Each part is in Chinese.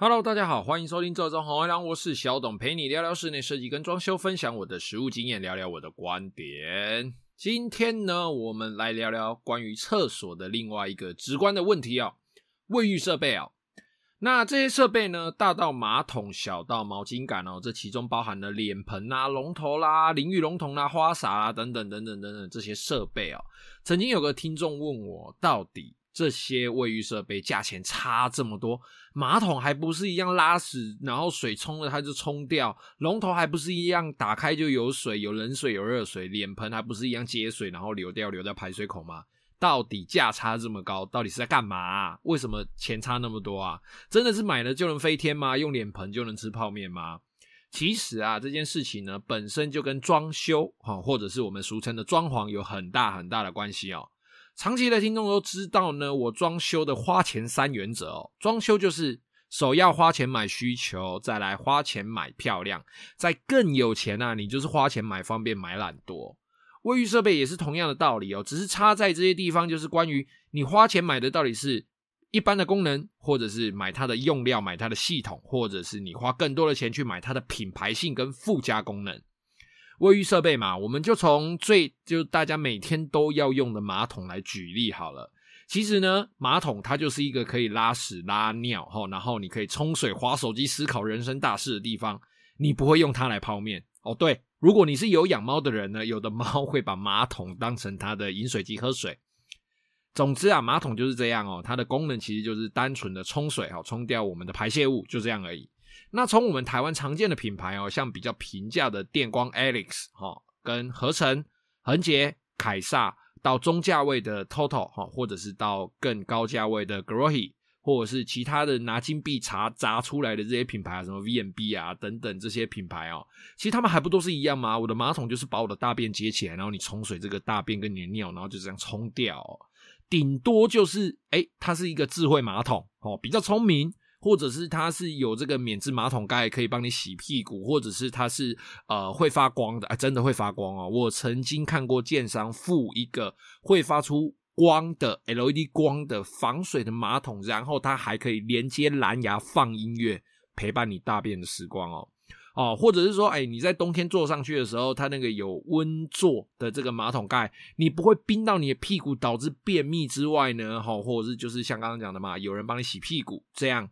Hello，大家好，欢迎收听这种红月亮，我是小董，陪你聊聊室内设计跟装修，分享我的实务经验，聊聊我的观点。今天呢，我们来聊聊关于厕所的另外一个直观的问题哦，卫浴设备哦。那这些设备呢，大到马桶，小到毛巾杆哦，这其中包含了脸盆啊、龙头啦、淋浴龙头啦、花洒啊等等等等等等这些设备哦。曾经有个听众问我，到底这些卫浴设备价钱差这么多，马桶还不是一样拉屎，然后水冲了它就冲掉，龙头还不是一样打开就有水，有冷水有热水，脸盆还不是一样接水然后流掉流在排水口吗？到底价差这么高，到底是在干嘛啊？为什么钱差那么多啊？真的是买了就能飞天吗？用脸盆就能吃泡面吗？其实啊，这件事情呢，本身就跟装修哈，或者是我们俗称的装潢有很大很大的关系哦。长期的听众都知道呢，我装修的花钱三原则哦。装修就是首要花钱买需求，再来花钱买漂亮，再更有钱啊，你就是花钱买方便买懒惰。卫浴设备也是同样的道理哦，只是差在这些地方，就是关于你花钱买的到底是一般的功能，或者是买它的用料、买它的系统，或者是你花更多的钱去买它的品牌性跟附加功能。卫浴设备嘛，我们就从最就大家每天都要用的马桶来举例好了。其实呢，马桶它就是一个可以拉屎拉尿齁，然后你可以冲水、滑手机、思考人生大事的地方。你不会用它来泡面哦。对，如果你是有养猫的人呢，有的猫会把马桶当成它的饮水机喝水。总之啊，马桶就是这样哦，它的功能其实就是单纯的冲水哈，冲掉我们的排泄物，就这样而已。那从我们台湾常见的品牌哦，像比较平价的电光 Alex 哈，跟合成、恒洁、凯撒，到中价位的 Toto 哈，或者是到更高价位的 Grohe，或者是其他的拿金币砸砸出来的这些品牌啊，什么 VMB 啊等等这些品牌哦，其实他们还不都是一样吗？我的马桶就是把我的大便接起来，然后你冲水这个大便跟你的尿，然后就这样冲掉，顶多就是哎，它是一个智慧马桶哦，比较聪明。或者是它是有这个免治马桶盖可以帮你洗屁股，或者是它是呃会发光的，啊，真的会发光哦！我曾经看过建商附一个会发出光的 LED 光的防水的马桶，然后它还可以连接蓝牙放音乐，陪伴你大便的时光哦哦，或者是说，哎，你在冬天坐上去的时候，它那个有温座的这个马桶盖，你不会冰到你的屁股导致便秘之外呢，哈，或者是就是像刚刚讲的嘛，有人帮你洗屁股这样。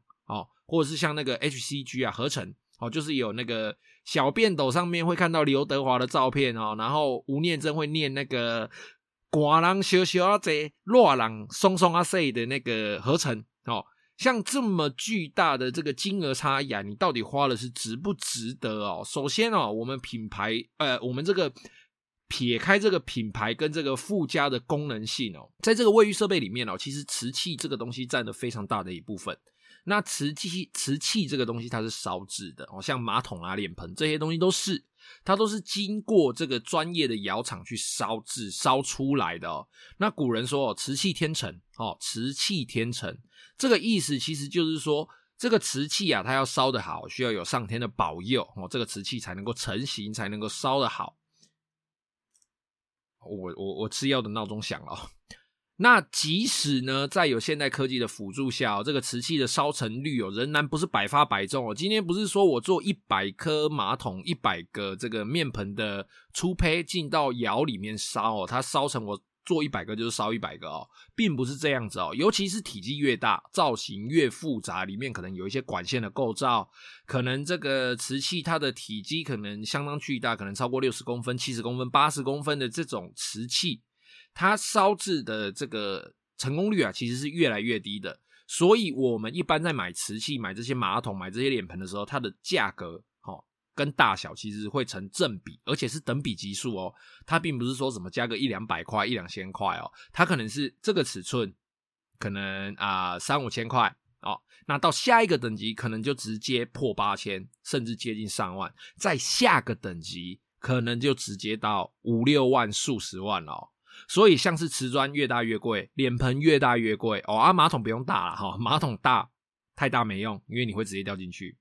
或者是像那个 HCG 啊，合成哦，就是有那个小便斗上面会看到刘德华的照片哦，然后吴念真会念那个“寡人小小啊贼，弱人松松啊塞”的那个合成哦，像这么巨大的这个金额差异啊，你到底花的是值不值得哦？首先哦，我们品牌呃，我们这个撇开这个品牌跟这个附加的功能性哦，在这个卫浴设备里面哦，其实瓷器这个东西占了非常大的一部分。那瓷器，瓷器这个东西它是烧制的哦，像马桶啊、脸盆这些东西都是，它都是经过这个专业的窑厂去烧制、烧出来的哦。那古人说哦，瓷器天成哦，瓷器天成，这个意思其实就是说，这个瓷器啊，它要烧得好，需要有上天的保佑哦，这个瓷器才能够成型，才能够烧得好。我我我吃药的闹钟响了。那即使呢，在有现代科技的辅助下，这个瓷器的烧成率哦，仍然不是百发百中哦。今天不是说我做一百颗马桶、一百个这个面盆的粗胚进到窑里面烧哦，它烧成我做一百个就是烧一百个哦，并不是这样子哦。尤其是体积越大、造型越复杂，里面可能有一些管线的构造，可能这个瓷器它的体积可能相当巨大，可能超过六十公分、七十公分、八十公分的这种瓷器。它烧制的这个成功率啊，其实是越来越低的。所以，我们一般在买瓷器、买这些马桶、买这些脸盆的时候，它的价格齁跟大小其实会成正比，而且是等比级数哦。它并不是说什么加个一两百块、一两千块哦，它可能是这个尺寸，可能啊三五千块哦。那到下一个等级，可能就直接破八千，甚至接近上万。再下个等级，可能就直接到五六万、数十万了哦。所以，像是瓷砖越大越贵，脸盆越大越贵哦。啊，马桶不用大了哈，马桶大太大没用，因为你会直接掉进去。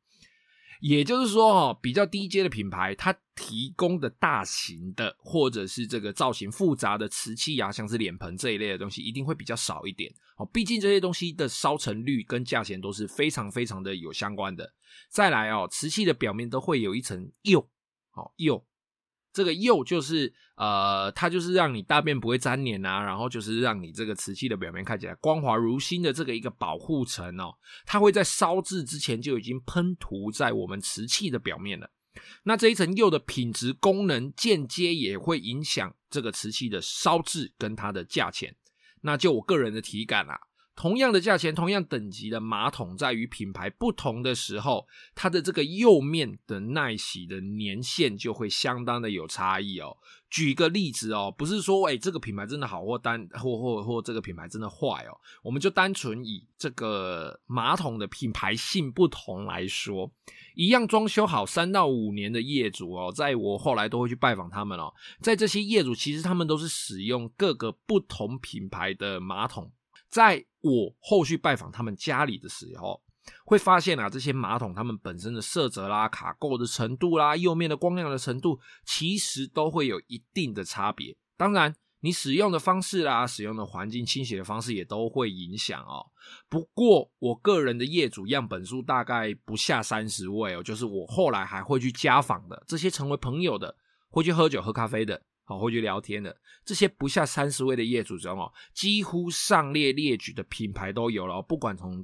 也就是说哦，比较低阶的品牌，它提供的大型的或者是这个造型复杂的瓷器啊，像是脸盆这一类的东西，一定会比较少一点哦。毕竟这些东西的烧成率跟价钱都是非常非常的有相关的。再来哦，瓷器的表面都会有一层釉，哦釉。这个釉就是呃，它就是让你大便不会粘黏啊，然后就是让你这个瓷器的表面看起来光滑如新的这个一个保护层哦，它会在烧制之前就已经喷涂在我们瓷器的表面了。那这一层釉的品质功能间接也会影响这个瓷器的烧制跟它的价钱。那就我个人的体感啊。同样的价钱，同样等级的马桶，在于品牌不同的时候，它的这个釉面的耐洗的年限就会相当的有差异哦。举个例子哦，不是说诶这个品牌真的好或单或或或这个品牌真的坏哦，我们就单纯以这个马桶的品牌性不同来说，一样装修好三到五年的业主哦，在我后来都会去拜访他们哦，在这些业主其实他们都是使用各个不同品牌的马桶。在我后续拜访他们家里的时候，会发现啊，这些马桶它们本身的色泽啦、卡垢的程度啦、釉面的光亮的程度，其实都会有一定的差别。当然，你使用的方式啦、使用的环境、清洗的方式也都会影响哦。不过，我个人的业主样本数大概不下三十位哦，就是我后来还会去家访的这些成为朋友的，会去喝酒喝咖啡的。好，回去聊天的这些不下三十位的业主中哦，几乎上列列举的品牌都有了。不管从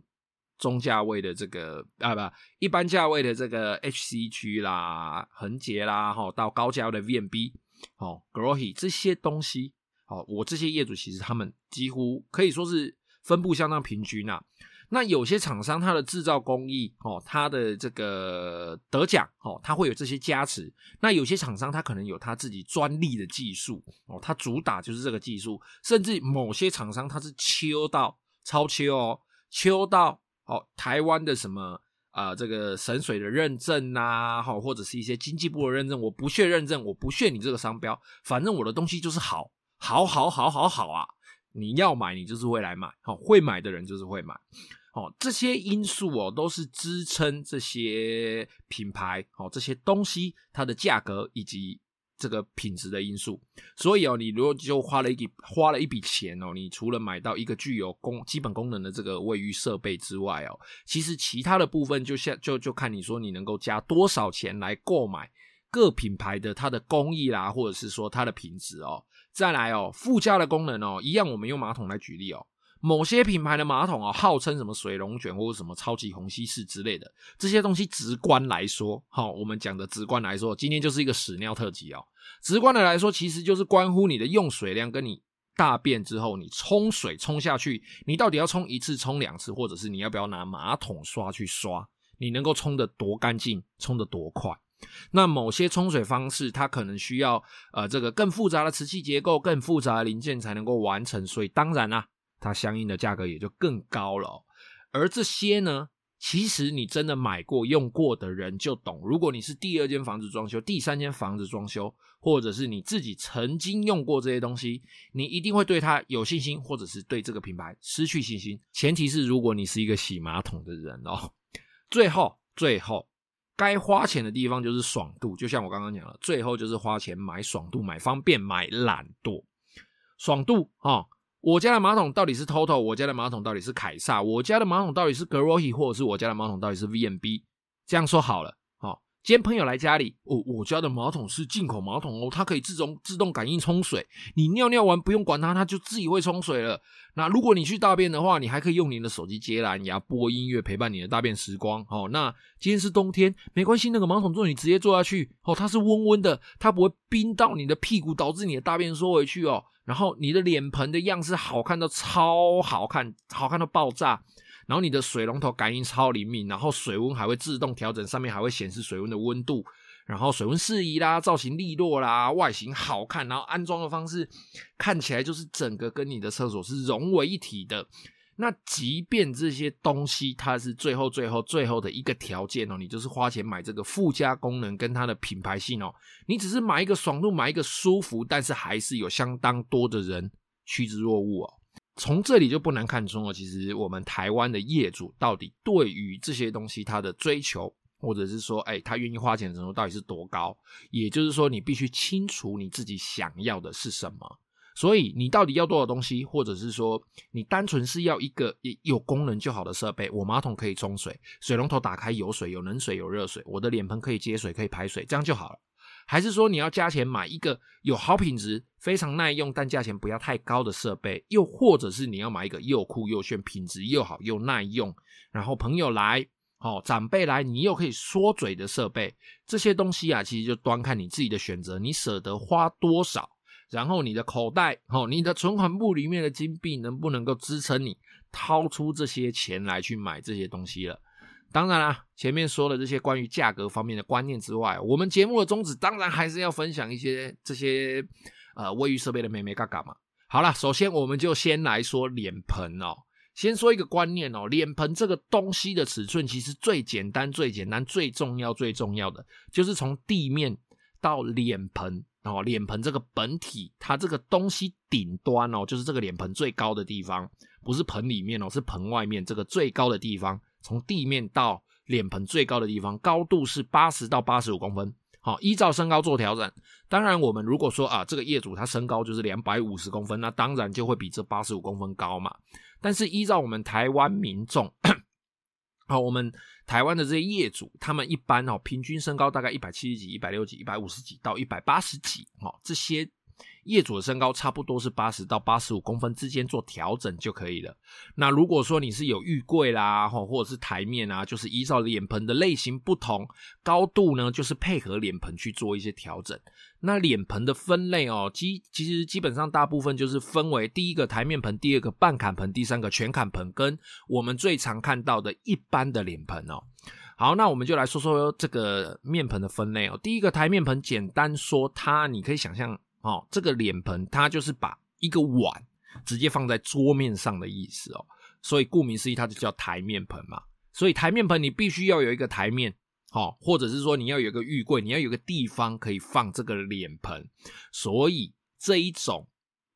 中价位的这个啊不，一般价位的这个 HCG 啦、恒洁啦，哈，到高价位的 VMB 哦、Grohe 这些东西，哦，我这些业主其实他们几乎可以说是分布相当平均啊。那有些厂商，它的制造工艺，哦，它的这个得奖，哦，它会有这些加持。那有些厂商，它可能有它自己专利的技术，哦，它主打就是这个技术。甚至某些厂商，它是秋到超秋哦，秋到哦，台湾的什么啊、呃，这个神水的认证呐，哈，或者是一些经济部的认证，我不屑认证，我不屑你这个商标，反正我的东西就是好，好，好，好，好，好啊！你要买，你就是会来买，好，会买的人就是会买。哦，这些因素哦，都是支撑这些品牌哦，这些东西它的价格以及这个品质的因素。所以哦，你如果就花了一笔花了一笔钱哦，你除了买到一个具有功基本功能的这个卫浴设备之外哦，其实其他的部分就像就就看你说你能够加多少钱来购买各品牌的它的工艺啦，或者是说它的品质哦。再来哦，附加的功能哦，一样我们用马桶来举例哦。某些品牌的马桶啊，号称什么水龙卷或者什么超级虹吸式之类的这些东西，直观来说，好，我们讲的直观来说，今天就是一个屎尿特辑哦。直观的来说，其实就是关乎你的用水量，跟你大便之后你冲水冲下去，你到底要冲一次、冲两次，或者是你要不要拿马桶刷去刷，你能够冲得多干净，冲得多快？那某些冲水方式，它可能需要呃这个更复杂的瓷器结构、更复杂的零件才能够完成，所以当然啦、啊。它相应的价格也就更高了，而这些呢，其实你真的买过用过的人就懂。如果你是第二间房子装修、第三间房子装修，或者是你自己曾经用过这些东西，你一定会对它有信心，或者是对这个品牌失去信心。前提是如果你是一个洗马桶的人哦。最后，最后该花钱的地方就是爽度，就像我刚刚讲的，最后就是花钱买爽度、买方便、买懒惰。爽度啊。我家的马桶到底是 TOTO？我家的马桶到底是凯撒？我家的马桶到底是 Grohe？或者是我家的马桶到底是 VMB？这样说好了，今天朋友来家里，我、哦、我家的马桶是进口马桶哦，它可以自动自动感应冲水，你尿尿完不用管它，它就自己会冲水了。那如果你去大便的话，你还可以用你的手机接蓝牙播音乐陪伴你的大便时光。哦，那今天是冬天，没关系，那个马桶座你直接坐下去，哦，它是温温的，它不会冰到你的屁股，导致你的大便缩回去哦。然后你的脸盆的样式好看到超好看，好看到爆炸。然后你的水龙头感应超灵敏，然后水温还会自动调整，上面还会显示水温的温度。然后水温适宜啦，造型利落啦，外形好看，然后安装的方式看起来就是整个跟你的厕所是融为一体的。那即便这些东西它是最后最后最后的一个条件哦，你就是花钱买这个附加功能跟它的品牌性哦，你只是买一个爽度，买一个舒服，但是还是有相当多的人趋之若鹜哦。从这里就不难看出哦，其实我们台湾的业主到底对于这些东西他的追求或者是说，哎，他愿意花钱的程度到底是多高？也就是说，你必须清楚你自己想要的是什么。所以，你到底要多少东西，或者是说，你单纯是要一个有功能就好的设备？我马桶可以冲水，水龙头打开有水，有冷水，有热水，我的脸盆可以接水，可以排水，这样就好了。还是说你要加钱买一个有好品质、非常耐用但价钱不要太高的设备？又或者是你要买一个又酷又炫、品质又好又耐用，然后朋友来、哦长辈来，你又可以说嘴的设备？这些东西啊，其实就端看你自己的选择，你舍得花多少，然后你的口袋、哦你的存款簿里面的金币能不能够支撑你掏出这些钱来去买这些东西了？当然啦，前面说了这些关于价格方面的观念之外，我们节目的宗旨当然还是要分享一些这些呃卫浴设备的美眉嘎嘎嘛。好啦，首先我们就先来说脸盆哦。先说一个观念哦，脸盆这个东西的尺寸其实最简单、最简单、最重要、最重要的就是从地面到脸盆哦，脸盆这个本体它这个东西顶端哦，就是这个脸盆最高的地方，不是盆里面哦，是盆外面这个最高的地方。从地面到脸盆最高的地方，高度是八十到八十五公分。好，依照身高做调整。当然，我们如果说啊，这个业主他身高就是两百五十公分，那当然就会比这八十五公分高嘛。但是依照我们台湾民众，好，我们台湾的这些业主，他们一般哦，平均身高大概一百七十几、一百六几、一百五十几到一百八十几，哦，这些。业主的身高差不多是八十到八十五公分之间做调整就可以了。那如果说你是有浴柜啦，或或者是台面啊，就是依照脸盆的类型不同，高度呢就是配合脸盆去做一些调整。那脸盆的分类哦，基其实基本上大部分就是分为第一个台面盆，第二个半坎盆，第三个全坎盆，跟我们最常看到的一般的脸盆哦。好，那我们就来说说这个面盆的分类哦。第一个台面盆，简单说它，你可以想象。哦，这个脸盆它就是把一个碗直接放在桌面上的意思哦，所以顾名思义，它就叫台面盆嘛。所以台面盆你必须要有一个台面，哦，或者是说你要有一个浴柜，你要有个地方可以放这个脸盆。所以这一种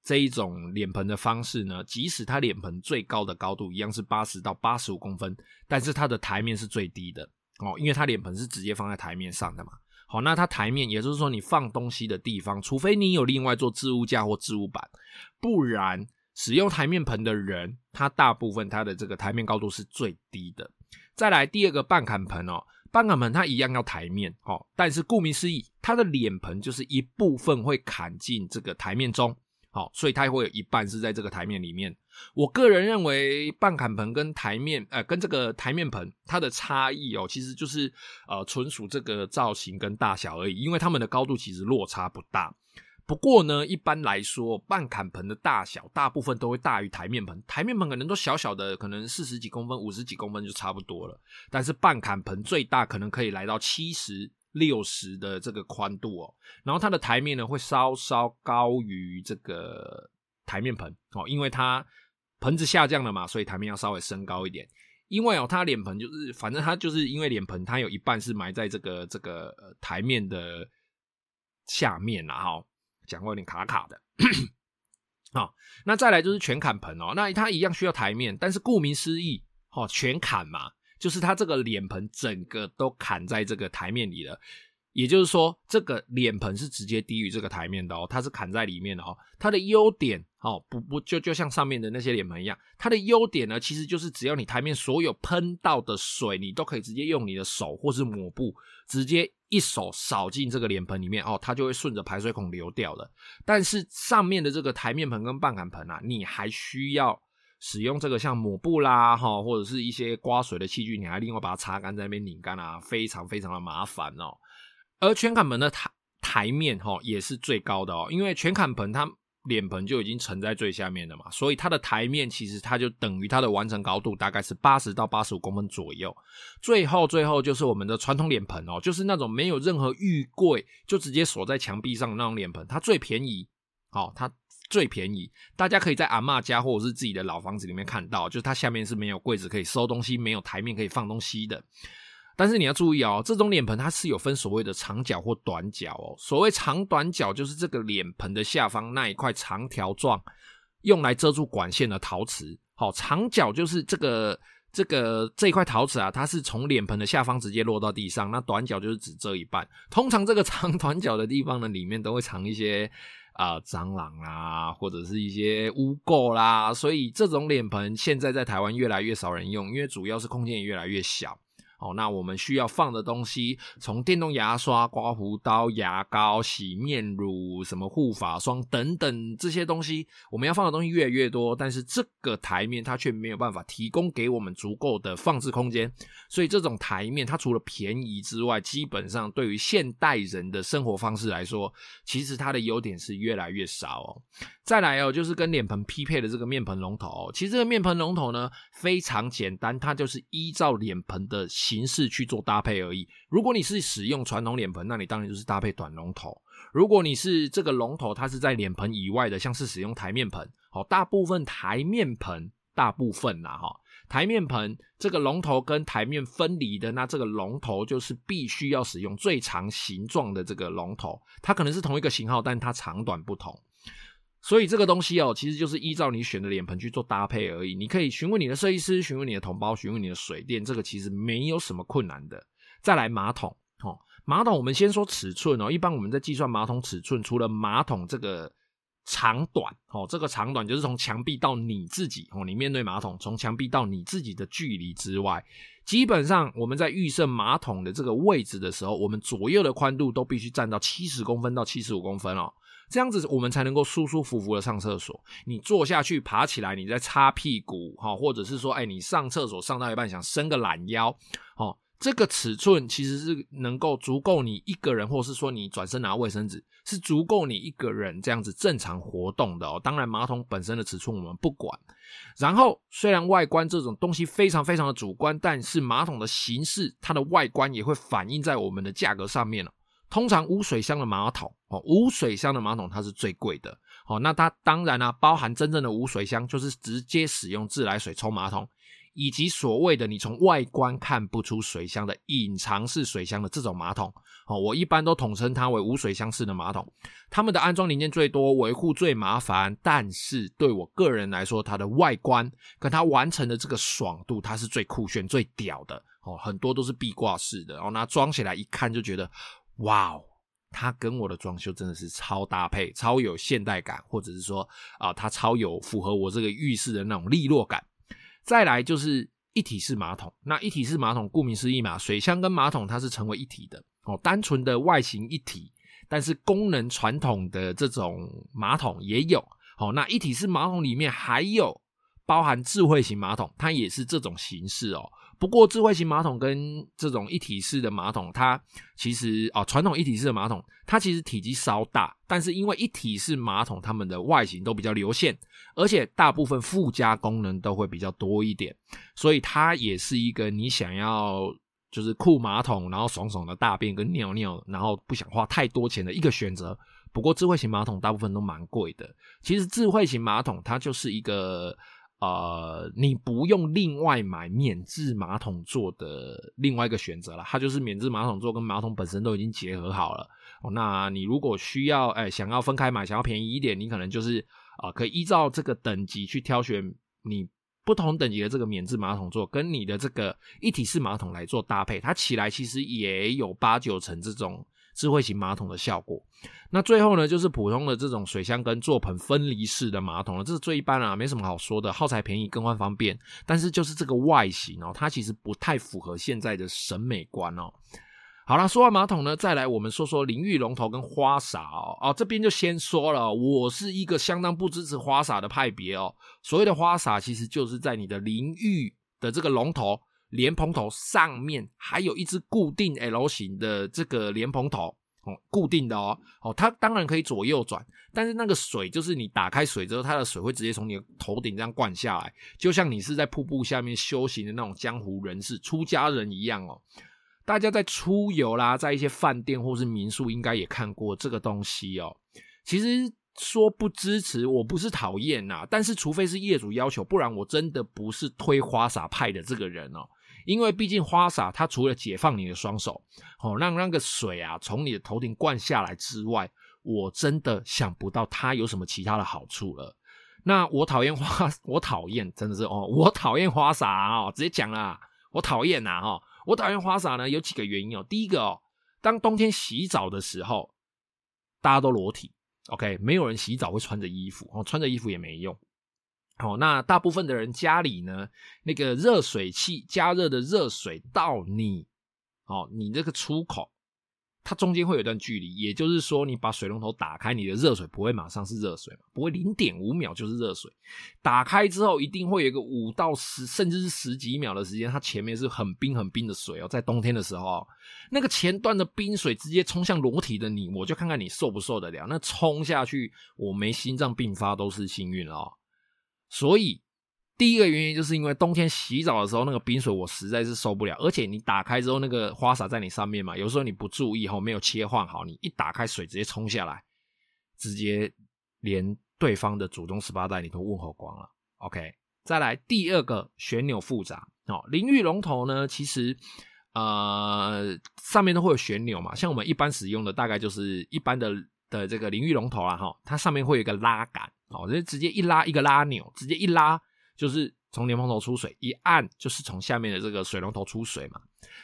这一种脸盆的方式呢，即使它脸盆最高的高度一样是八十到八十五公分，但是它的台面是最低的哦，因为它脸盆是直接放在台面上的嘛。好，那它台面，也就是说你放东西的地方，除非你有另外做置物架或置物板，不然使用台面盆的人，他大部分他的这个台面高度是最低的。再来第二个半砍盆哦，半砍盆它一样要台面，哦，但是顾名思义，它的脸盆就是一部分会砍进这个台面中。好，所以它会有一半是在这个台面里面。我个人认为，半坎盆跟台面，呃，跟这个台面盆，它的差异哦，其实就是呃，纯属这个造型跟大小而已，因为它们的高度其实落差不大。不过呢，一般来说，半坎盆的大小大部分都会大于台面盆，台面盆可能都小小的，可能四十几公分、五十几公分就差不多了。但是半坎盆最大可能可以来到七十。六十的这个宽度哦，然后它的台面呢会稍稍高于这个台面盆哦，因为它盆子下降了嘛，所以台面要稍微升高一点。因为哦，它脸盆就是，反正它就是因为脸盆它有一半是埋在这个这个呃台面的下面啦，哈，讲话有点卡卡的。好，那再来就是全砍盆哦，那它一样需要台面，但是顾名思义，哦，全砍嘛。就是它这个脸盆整个都砍在这个台面里了，也就是说，这个脸盆是直接低于这个台面的哦，它是砍在里面的哦。它的优点哦，不不就就像上面的那些脸盆一样，它的优点呢，其实就是只要你台面所有喷到的水，你都可以直接用你的手或是抹布，直接一手扫进这个脸盆里面哦，它就会顺着排水孔流掉了。但是上面的这个台面盆跟半坎盆啊，你还需要。使用这个像抹布啦，哈，或者是一些刮水的器具，你还另外把它擦干，在那边拧干啊，非常非常的麻烦哦。而全坎盆的台台面哈也是最高的哦，因为全坎盆它脸盆就已经沉在最下面了嘛，所以它的台面其实它就等于它的完成高度大概是八十到八十五公分左右。最后最后就是我们的传统脸盆哦，就是那种没有任何浴柜就直接锁在墙壁上的那种脸盆，它最便宜哦，它。最便宜，大家可以在阿嬷家或者是自己的老房子里面看到，就是它下面是没有柜子可以收东西，没有台面可以放东西的。但是你要注意哦，这种脸盆它是有分所谓的长角或短角哦。所谓长短角，就是这个脸盆的下方那一块长条状，用来遮住管线的陶瓷。好，长角就是这个这个这一块陶瓷啊，它是从脸盆的下方直接落到地上，那短角就是只遮一半。通常这个长短角的地方呢，里面都会藏一些啊、蟑螂啊，或者是一些污垢啦，所以这种脸盆现在在台湾越来越少人用，因为主要是空间也越来越小。哦，那我们需要放的东西，从电动牙刷、刮胡刀、牙膏、洗面乳、什么护发霜等等这些东西，我们要放的东西越来越多，但是这个台面它却没有办法提供给我们足够的放置空间，所以这种台面它除了便宜之外，基本上对于现代人的生活方式来说，其实它的优点是越来越少哦。再来哦，就是跟脸盆匹配的这个面盆龙头哦，其实这个面盆龙头呢非常简单，它就是依照脸盆的形式去做搭配而已。如果你是使用传统脸盆，那你当然就是搭配短龙头；如果你是这个龙头，它是在脸盆以外的，像是使用台面盆，哦，大部分台面盆，大部分啦哈，台面盆这个龙头跟台面分离的，那这个龙头就是必须要使用最长形状的这个龙头，它可能是同一个型号，但它长短不同。所以这个东西哦，其实就是依照你选的脸盆去做搭配而已。你可以询问你的设计师，询问你的同胞，询问你的水电，这个其实没有什么困难的。再来马桶，哦，马桶我们先说尺寸哦。一般我们在计算马桶尺寸，除了马桶这个长短，哦，这个长短就是从墙壁到你自己，哦，你面对马桶，从墙壁到你自己的距离之外，基本上我们在预设马桶的这个位置的时候，我们左右的宽度都必须占到七十公分到七十五公分哦。这样子我们才能够舒舒服服的上厕所。你坐下去，爬起来，你再擦屁股，哈，或者是说，哎，你上厕所上到一半想伸个懒腰，哦，这个尺寸其实是能够足够你一个人，或是说你转身拿卫生纸，是足够你一个人这样子正常活动的哦。当然，马桶本身的尺寸我们不管。然后，虽然外观这种东西非常非常的主观，但是马桶的形式，它的外观也会反映在我们的价格上面了。通常无水箱的马桶哦，无水箱的马桶它是最贵的哦。那它当然呢、包含真正的无水箱，就是直接使用自来水冲马桶，以及所谓的你从外观看不出水箱的隐藏式水箱的这种马桶哦。我一般都统称它为无水箱式的马桶。它们的安装零件最多，维护最麻烦，但是对我个人来说，它的外观跟它完成的这个爽度，它是最酷炫、最屌的哦。很多都是壁挂式的哦，那装起来一看就觉得。哇哦，它跟我的装修真的是超搭配，超有现代感，或者是说啊、它超有符合我这个浴室的那种利落感。再来就是一体式马桶，那一体式马桶顾名思义嘛，水箱跟马桶它是成为一体的哦，单纯的外形一体，但是功能传统的这种马桶也有。好、哦，那一体式马桶里面还有包含智慧型马桶，它也是这种形式哦。不过，智慧型马桶跟这种一体式的马桶，它其实啊，传统一体式的马桶，它其实体积稍大，但是因为一体式马桶它们的外形都比较流线，而且大部分附加功能都会比较多一点，所以它也是一个你想要就是酷马桶，然后爽爽的大便跟尿尿，然后不想花太多钱的一个选择。不过，智慧型马桶大部分都蛮贵的。其实，智慧型马桶它就是一个。呃，你不用另外买免治马桶座的另外一个选择了，它就是免治马桶座跟马桶本身都已经结合好了。哦，那你如果需要，哎，想要分开买，想要便宜一点，你可能就是啊，呃，可以依照这个等级去挑选你不同等级的这个免治马桶座，跟你的这个一体式马桶来做搭配，它起来其实也有八九成这种。智慧型马桶的效果，那最后呢，就是普通的这种水箱跟座盆分离式的马桶了，这是最一般啊，没什么好说的，耗材便宜，更换方便，但是就是这个外形哦，它其实不太符合现在的审美观哦。好啦，说完马桶呢，再来我们说说淋浴龙头跟花洒哦，哦，这边就先说了，我是一个相当不支持花洒的派别哦。所谓的花洒，其实就是在你的淋浴的这个龙头。莲蓬头上面还有一只固定 L 型的这个莲蓬头哦，固定的哦哦，它当然可以左右转，但是那个水就是你打开水之后，它的水会直接从你的头顶这样灌下来，就像你是在瀑布下面修行的那种江湖人士、出家人一样哦。大家在出游啦，在一些饭店或是民宿，应该也看过这个东西哦。其实说不支持，我不是讨厌呐，但是除非是业主要求，不然我真的不是推花洒派的这个人哦。因为毕竟花洒，它除了解放你的双手，哦，让那个水啊从你的头顶灌下来之外，我真的想不到它有什么其他的好处了。那我讨厌花，我讨厌真的是哦，我讨厌花洒哦，直接讲啦，我讨厌呐哈，我讨厌花洒呢有几个原因哦。第一个哦，当冬天洗澡的时候，大家都裸体，OK，没有人洗澡会穿着衣服哦，穿着衣服也没用。哦，那大部分的人家里呢，那个热水器加热的热水到你，哦，你这个出口。它中间会有一段距离，也就是说，你把水龙头打开，你的热水不会马上是热水嘛，不会零点五秒就是热水。打开之后，一定会有一个五到十，甚至是十几秒的时间，它前面是很冰很冰的水哦。在冬天的时候，那个前段的冰水直接冲向裸体的你，我就看看你受不受得了。那冲下去，我没心脏病发都是幸运了哦。所以。第一个原因就是因为冬天洗澡的时候那个冰水我实在是受不了，而且你打开之后那个花洒在你上面嘛，有时候你不注意后没有切换好，你一打开水直接冲下来，直接连对方的祖宗十八代你都问候光了。OK，再来第二个旋钮复杂哦，淋浴龙头呢其实呃上面都会有旋钮嘛，像我们一般使用的大概就是一般的的这个淋浴龙头啦哈，它上面会有一个拉杆哦，就直接一拉一个拉钮，直接一拉。就是从莲蓬头出水，一按就是从下面的这个水龙头出水嘛。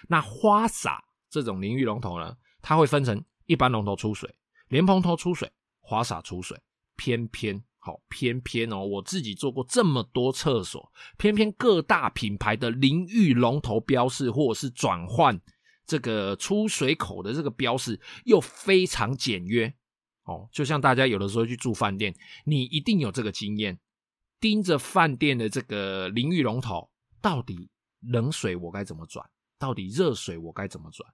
那花洒这种淋浴龙头呢，它会分成一般龙头出水、莲蓬头出水、花洒出水。偏偏好，偏偏哦，我自己做过这么多厕所，偏偏各大品牌的淋浴龙头标示或者是转换这个出水口的这个标识又非常简约哦。就像大家有的时候去住饭店，你一定有这个经验。盯着饭店的这个淋浴龙头，到底冷水我该怎么转？到底热水我该怎么转？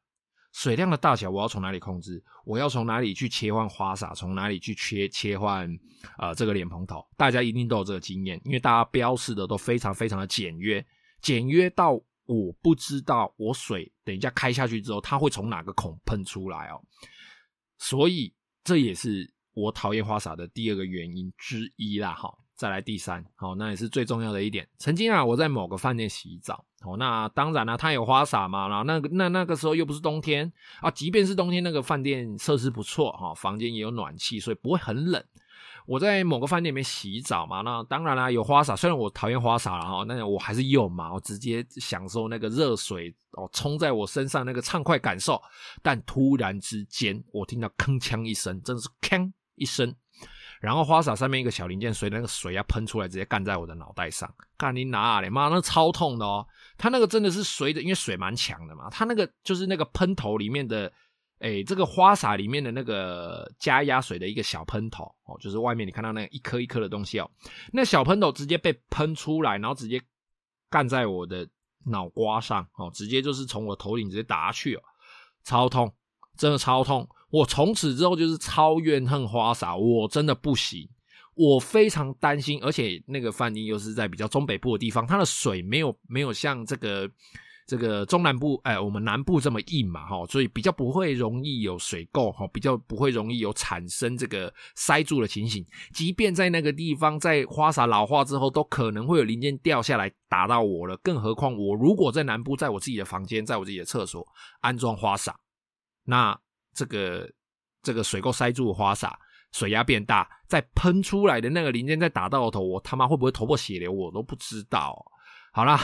水量的大小我要从哪里控制？我要从哪里去切换花洒？从哪里去切切换呃这个脸蓬头？大家一定都有这个经验，因为大家标示的都非常非常的简约，简约到我不知道我水等一下开下去之后，它会从哪个孔喷出来哦。所以这也是我讨厌花洒的第二个原因之一啦，哈。再来第三，好，那也是最重要的一点。曾经啊，我在某个饭店洗澡，哦，那当然了，它有花洒嘛，然后那个那那个时候又不是冬天啊，即便是冬天，那个饭店设施不错哈，房间也有暖气，所以不会很冷。我在某个饭店里面洗澡嘛，那当然啦，有花洒，虽然我讨厌花洒了哈，那我还是用嘛，我直接享受那个热水哦冲在我身上那个畅快感受。但突然之间，我听到铿锵一声，真的是锵一声。然后花洒上面一个小零件随那个水要喷出来，直接干在我的脑袋上，干你哪里？妈，那超痛的哦！它那个真的是随着，因为水蛮强的嘛，它那个就是那个喷头里面的，诶，这个花洒里面的那个加压水的一个小喷头哦，就是外面你看到那一颗一颗的东西哦，那小喷头直接被喷出来，然后直接干在我的脑瓜上哦，直接就是从我头顶直接打下去哦，超痛，真的超痛。我从此之后就是超怨恨花洒，我真的不行，我非常担心，而且那个饭店又是在比较中北部的地方，它的水没有没有像这个这个中南部，哎，我们南部这么硬嘛，哈，所以比较不会容易有水垢，哈，比较不会容易有产生这个塞住的情形。即便在那个地方，在花洒老化之后，都可能会有零件掉下来打到我了，更何况我如果在南部，在我自己的房间，在我自己的厕所安装花洒，那。这个这个水垢塞住的花洒，水压变大，再喷出来的那个零件再打到我头，我他妈会不会头破血流，我都不知道。好啦，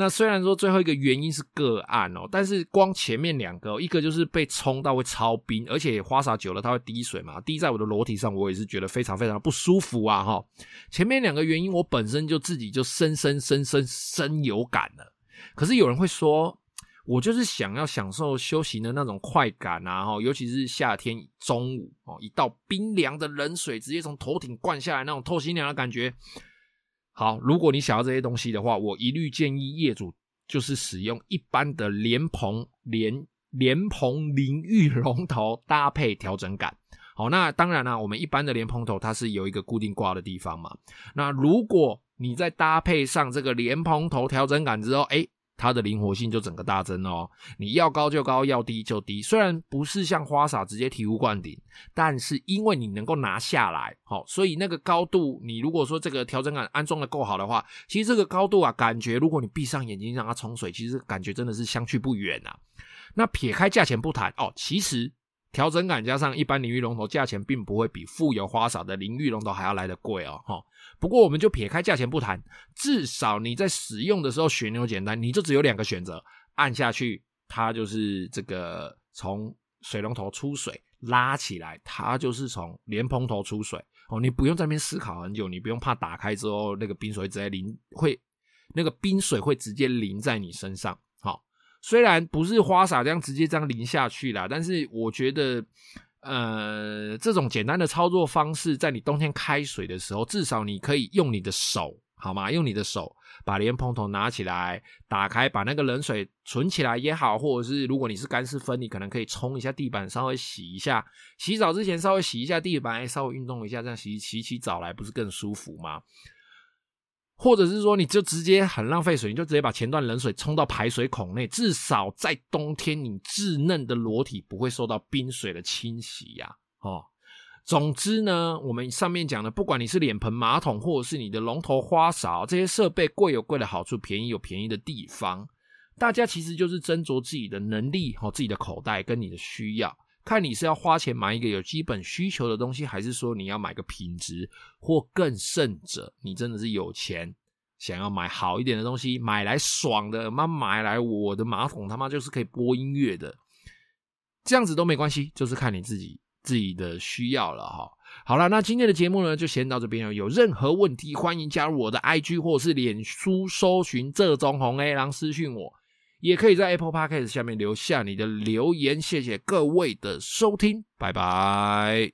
那虽然说最后一个原因是个案哦，但是光前面两个，一个就是被冲到会超冰，而且花洒久了它会滴水嘛，滴在我的裸体上，我也是觉得非常非常不舒服啊哈。前面两个原因，我本身就自己就深深深深深有感了。可是有人会说。我就是想要享受休息的那种快感啊！哈，尤其是夏天中午哦，一道冰凉的冷水直接从头顶灌下来，那种透心凉的感觉。好，如果你想要这些东西的话，我一律建议业主就是使用一般的莲蓬莲莲蓬淋浴龙头搭配调整杆。好，那当然啦，我们一般的莲蓬头它是有一个固定挂的地方嘛。那如果你再搭配上这个莲蓬头调整杆之后，哎。它的灵活性就整个大增哦！你要高就高，要低就低。虽然不是像花洒直接醍醐灌顶，但是因为你能够拿下来，好，所以那个高度，你如果说这个调整杆安装的够好的话，其实这个高度啊，感觉如果你闭上眼睛让它冲水，其实感觉真的是相去不远啊。那撇开价钱不谈哦，其实调整杆加上一般淋浴龙头，价钱并不会比富有花洒的淋浴龙头还要来得贵哦。哈，不过我们就撇开价钱不谈，至少你在使用的时候旋钮简单，你就只有两个选择，按下去，它就是这个从水龙头出水，拉起来，它就是从莲蓬头出水哦。你不用在那边思考很久，你不用怕打开之后那个冰水直接淋，会那个冰水会直接淋在你身上。虽然不是花洒这样直接这样淋下去啦，但是我觉得，呃，这种简单的操作方式，在你冬天开水的时候，至少你可以用你的手，好吗？用你的手把莲蓬头拿起来，打开，把那个冷水存起来也好，或者是如果你是干湿分离，可能可以冲一下地板，稍微洗一下。洗澡之前稍微洗一下地板，稍微运动一下，这样洗洗起澡来不是更舒服吗？或者是说，你就直接很浪费水，你就直接把前段冷水冲到排水孔内，至少在冬天你稚嫩的裸体不会受到冰水的侵袭呀。哦，总之呢，我们上面讲的，不管你是脸盆、马桶，或者是你的龙头、花洒，这些设备贵有贵的好处，便宜有便宜的地方。大家其实就是斟酌自己的能力和自己的口袋跟你的需要。看你是要花钱买一个有基本需求的东西，还是说你要买个品质，或更甚者，你真的是有钱，想要买好一点的东西，买来爽的，妈买来我的马桶他妈就是可以播音乐的，这样子都没关系，就是看你自己自己的需要了哈。好了，那今天的节目呢，就先到这边了。有任何问题，欢迎加入我的 IG 或者是脸书搜寻这中红 A 然后私讯我。也可以在 Apple Podcast 下面留下你的留言，谢谢各位的收听，拜拜。